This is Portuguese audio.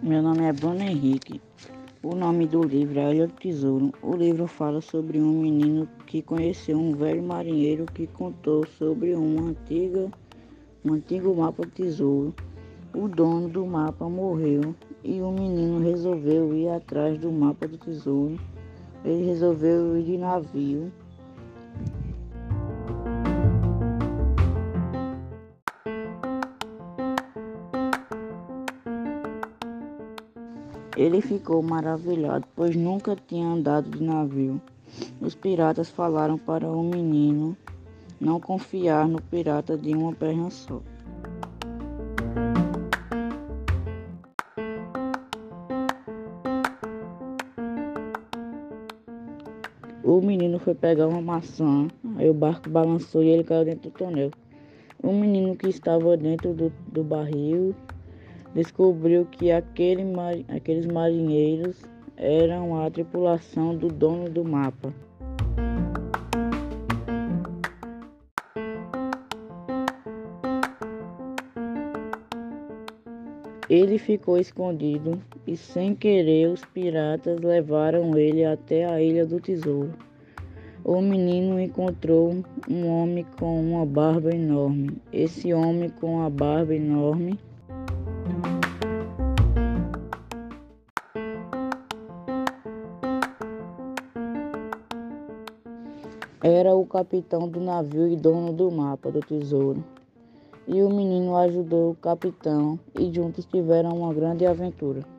Meu nome é Bruno Henrique. O nome do livro é Ilha do Tesouro. O livro fala sobre um menino que conheceu um velho marinheiro que contou sobre uma antiga, um antigo mapa tesouro. O dono do mapa morreu e o menino resolveu ir atrás do mapa do tesouro. Ele resolveu ir de navio Ele ficou maravilhado, pois nunca tinha andado de navio. Os piratas falaram para o menino não confiar no pirata de uma perna só. O menino foi pegar uma maçã, aí o barco balançou e ele caiu dentro do tonel. O menino que estava dentro do, do barril descobriu que aquele, aqueles marinheiros eram a tripulação do dono do mapa. Ele ficou escondido e, sem querer, os piratas levaram ele até a Ilha do Tesouro. O menino encontrou um homem com uma barba enorme. Esse homem com a barba enorme Era o capitão do navio e dono do mapa do tesouro. E o menino ajudou o capitão e juntos tiveram uma grande aventura.